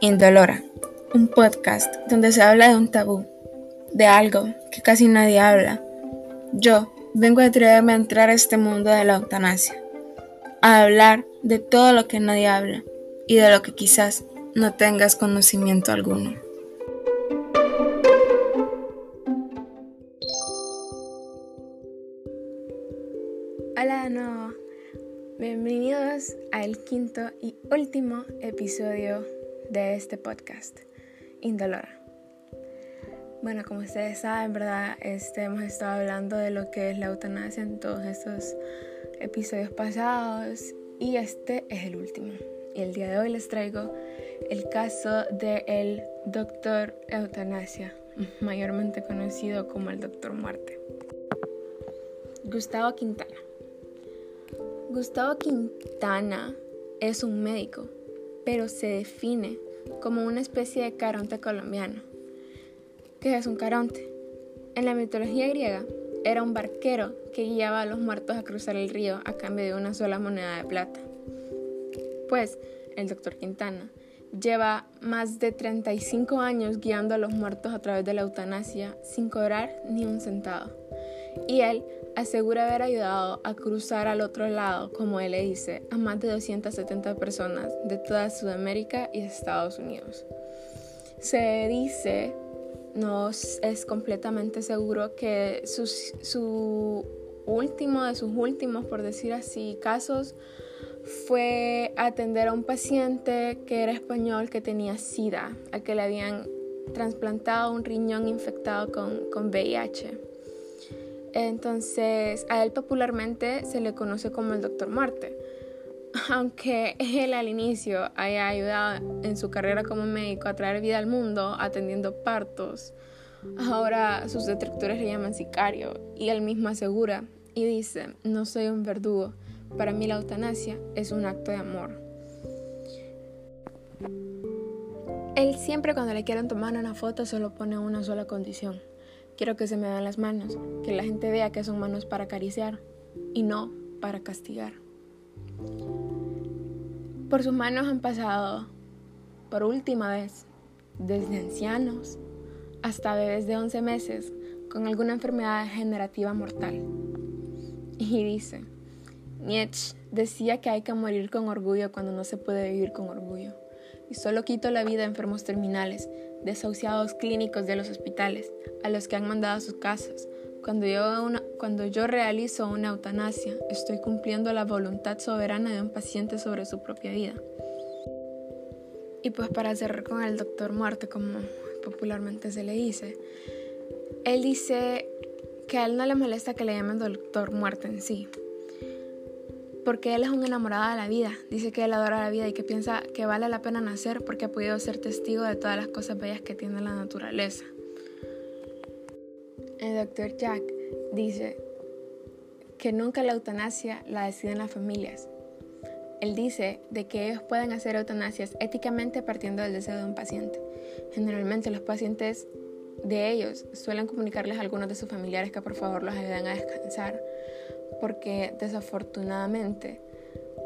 Indolora, un podcast donde se habla de un tabú, de algo que casi nadie habla. Yo vengo a atreverme a entrar a este mundo de la eutanasia, a hablar de todo lo que nadie habla y de lo que quizás no tengas conocimiento alguno. Hola de nuevo, bienvenidos al quinto y último episodio de este podcast, Indolora. Bueno, como ustedes saben, ¿verdad? Este, hemos estado hablando de lo que es la eutanasia en todos estos episodios pasados y este es el último. Y el día de hoy les traigo el caso del el doctor eutanasia, mayormente conocido como el doctor muerte. Gustavo Quintana. Gustavo Quintana es un médico pero se define como una especie de caronte colombiano. ¿Qué es un caronte? En la mitología griega era un barquero que guiaba a los muertos a cruzar el río a cambio de una sola moneda de plata. Pues el doctor Quintana lleva más de 35 años guiando a los muertos a través de la eutanasia sin cobrar ni un centavo. Y él asegura haber ayudado a cruzar al otro lado, como él le dice, a más de 270 personas de toda Sudamérica y Estados Unidos. Se dice, no es completamente seguro, que su, último de sus últimos, por decir así, casos fue atender a un paciente que era español que tenía SIDA, al que le habían trasplantado un riñón infectado con, con VIH. Entonces, a él popularmente se le conoce como el Doctor Muerte. Aunque él al inicio haya ayudado en su carrera como médico a traer vida al mundo atendiendo partos, ahora sus detractores le llaman sicario y él mismo asegura y dice, no soy un verdugo, para mí la eutanasia es un acto de amor. Él siempre cuando le quieren tomar una foto solo pone una sola condición Quiero que se me vean las manos, que la gente vea que son manos para acariciar y no para castigar. Por sus manos han pasado, por última vez, desde ancianos hasta bebés de 11 meses con alguna enfermedad degenerativa mortal. Y dice, Nietzsche decía que hay que morir con orgullo cuando no se puede vivir con orgullo. Y solo quito la vida a enfermos terminales, desahuciados clínicos de los hospitales, a los que han mandado a sus casas. Cuando yo, cuando yo realizo una eutanasia, estoy cumpliendo la voluntad soberana de un paciente sobre su propia vida. Y pues para cerrar con el doctor muerte, como popularmente se le dice, él dice que a él no le molesta que le llamen doctor muerte en sí, porque él es un enamorado de la vida. Dice que él adora la vida y que piensa que vale la pena nacer porque ha podido ser testigo de todas las cosas bellas que tiene la naturaleza. El doctor Jack dice que nunca la eutanasia la deciden las familias. Él dice de que ellos pueden hacer eutanasias éticamente partiendo del deseo de un paciente. Generalmente los pacientes de ellos suelen comunicarles a algunos de sus familiares que por favor los ayuden a descansar porque desafortunadamente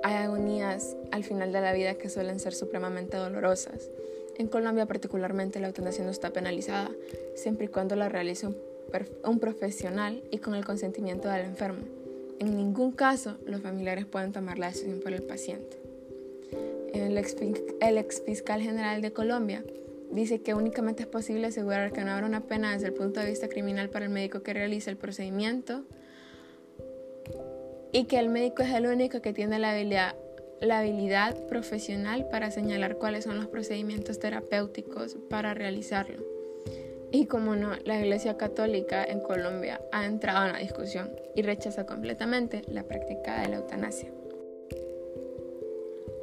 hay agonías al final de la vida que suelen ser supremamente dolorosas. En Colombia particularmente la eutanasia no está penalizada, siempre y cuando la realice un, profesional y con el consentimiento del enfermo. En ningún caso los familiares pueden tomar la decisión por el paciente. El ex, el ex fiscal general de Colombia dice que únicamente es posible asegurar que no habrá una pena desde el punto de vista criminal para el médico que realice el procedimiento y que el médico es el único que tiene la habilidad, la habilidad profesional para señalar cuáles son los procedimientos terapéuticos para realizarlo. Y como no, la Iglesia Católica en Colombia ha entrado en la discusión y rechaza completamente la práctica de la eutanasia.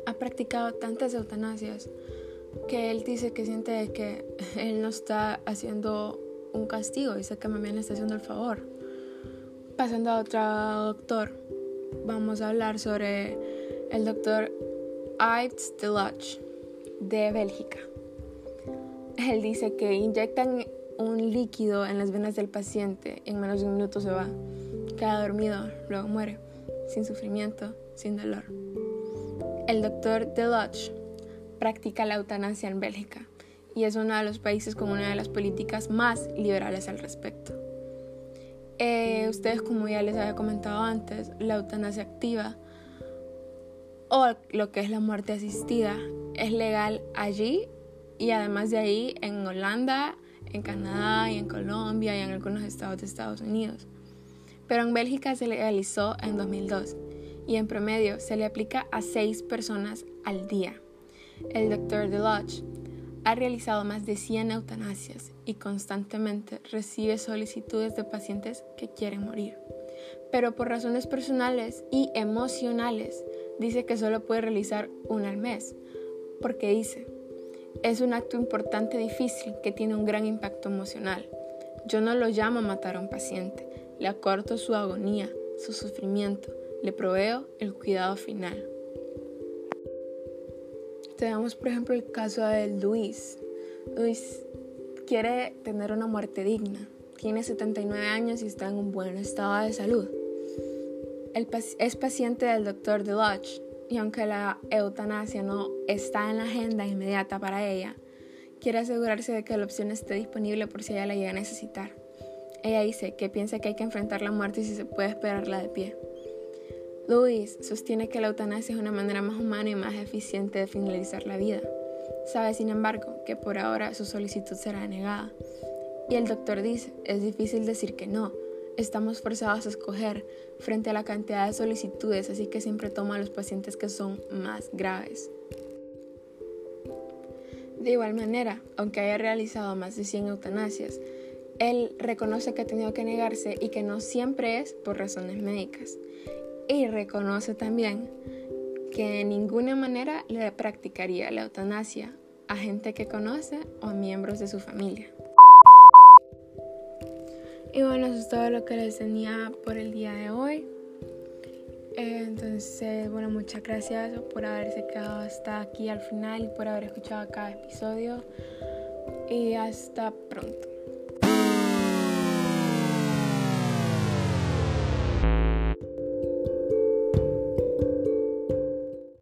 Ha practicado tantas eutanasias que él dice que siente que él no está haciendo un castigo, dice que más bien está haciendo el favor. Pasando a otro doctor, vamos a hablar sobre el doctor Yves Deloche de Bélgica. Él dice que inyectan un líquido en las venas del paciente y en menos de un minuto se va. Queda dormido, luego muere, sin sufrimiento, sin dolor. El doctor Deloche practica la eutanasia en Bélgica y es uno de los países con una de las políticas más liberales al respecto. Eh, ustedes, como ya les había comentado antes, la eutanasia activa o lo que es la muerte asistida es legal allí y además de ahí en Holanda, en Canadá y en Colombia y en algunos estados de Estados Unidos. Pero en Bélgica se legalizó en 2002 y en promedio se le aplica a seis personas al día. El doctor Deloche ha realizado más de 100 eutanasias y constantemente recibe solicitudes de pacientes que quieren morir. Pero por razones personales y emocionales dice que solo puede realizar una al mes, porque dice, es un acto importante difícil que tiene un gran impacto emocional. Yo no lo llamo matar a un paciente, le acorto su agonía, su sufrimiento, le proveo el cuidado final. Tenemos por ejemplo el caso de Luis. Luis quiere tener una muerte digna. Tiene 79 años y está en un buen estado de salud. es paciente del doctor Deloche y aunque la eutanasia no está en la agenda inmediata para ella, quiere asegurarse de que la opción esté disponible por si ella la llega a necesitar. Ella dice que piensa que hay que enfrentar la muerte y si se puede esperarla de pie. Luis sostiene que la eutanasia es una manera más humana y más eficiente de finalizar la vida. Sabe, sin embargo, que por ahora su solicitud será negada. Y el doctor dice, es difícil decir que no. Estamos forzados a escoger frente a la cantidad de solicitudes, así que siempre toma a los pacientes que son más graves. De igual manera, aunque haya realizado más de 100 eutanasias, él reconoce que ha tenido que negarse y que no siempre es por razones médicas y reconoce también que de ninguna manera le practicaría la eutanasia a gente que conoce o a miembros de su familia. Y bueno, eso es todo lo que les tenía por el día de hoy. Entonces, bueno, muchas gracias por haberse quedado hasta aquí al final y por haber escuchado cada episodio. Y hasta pronto.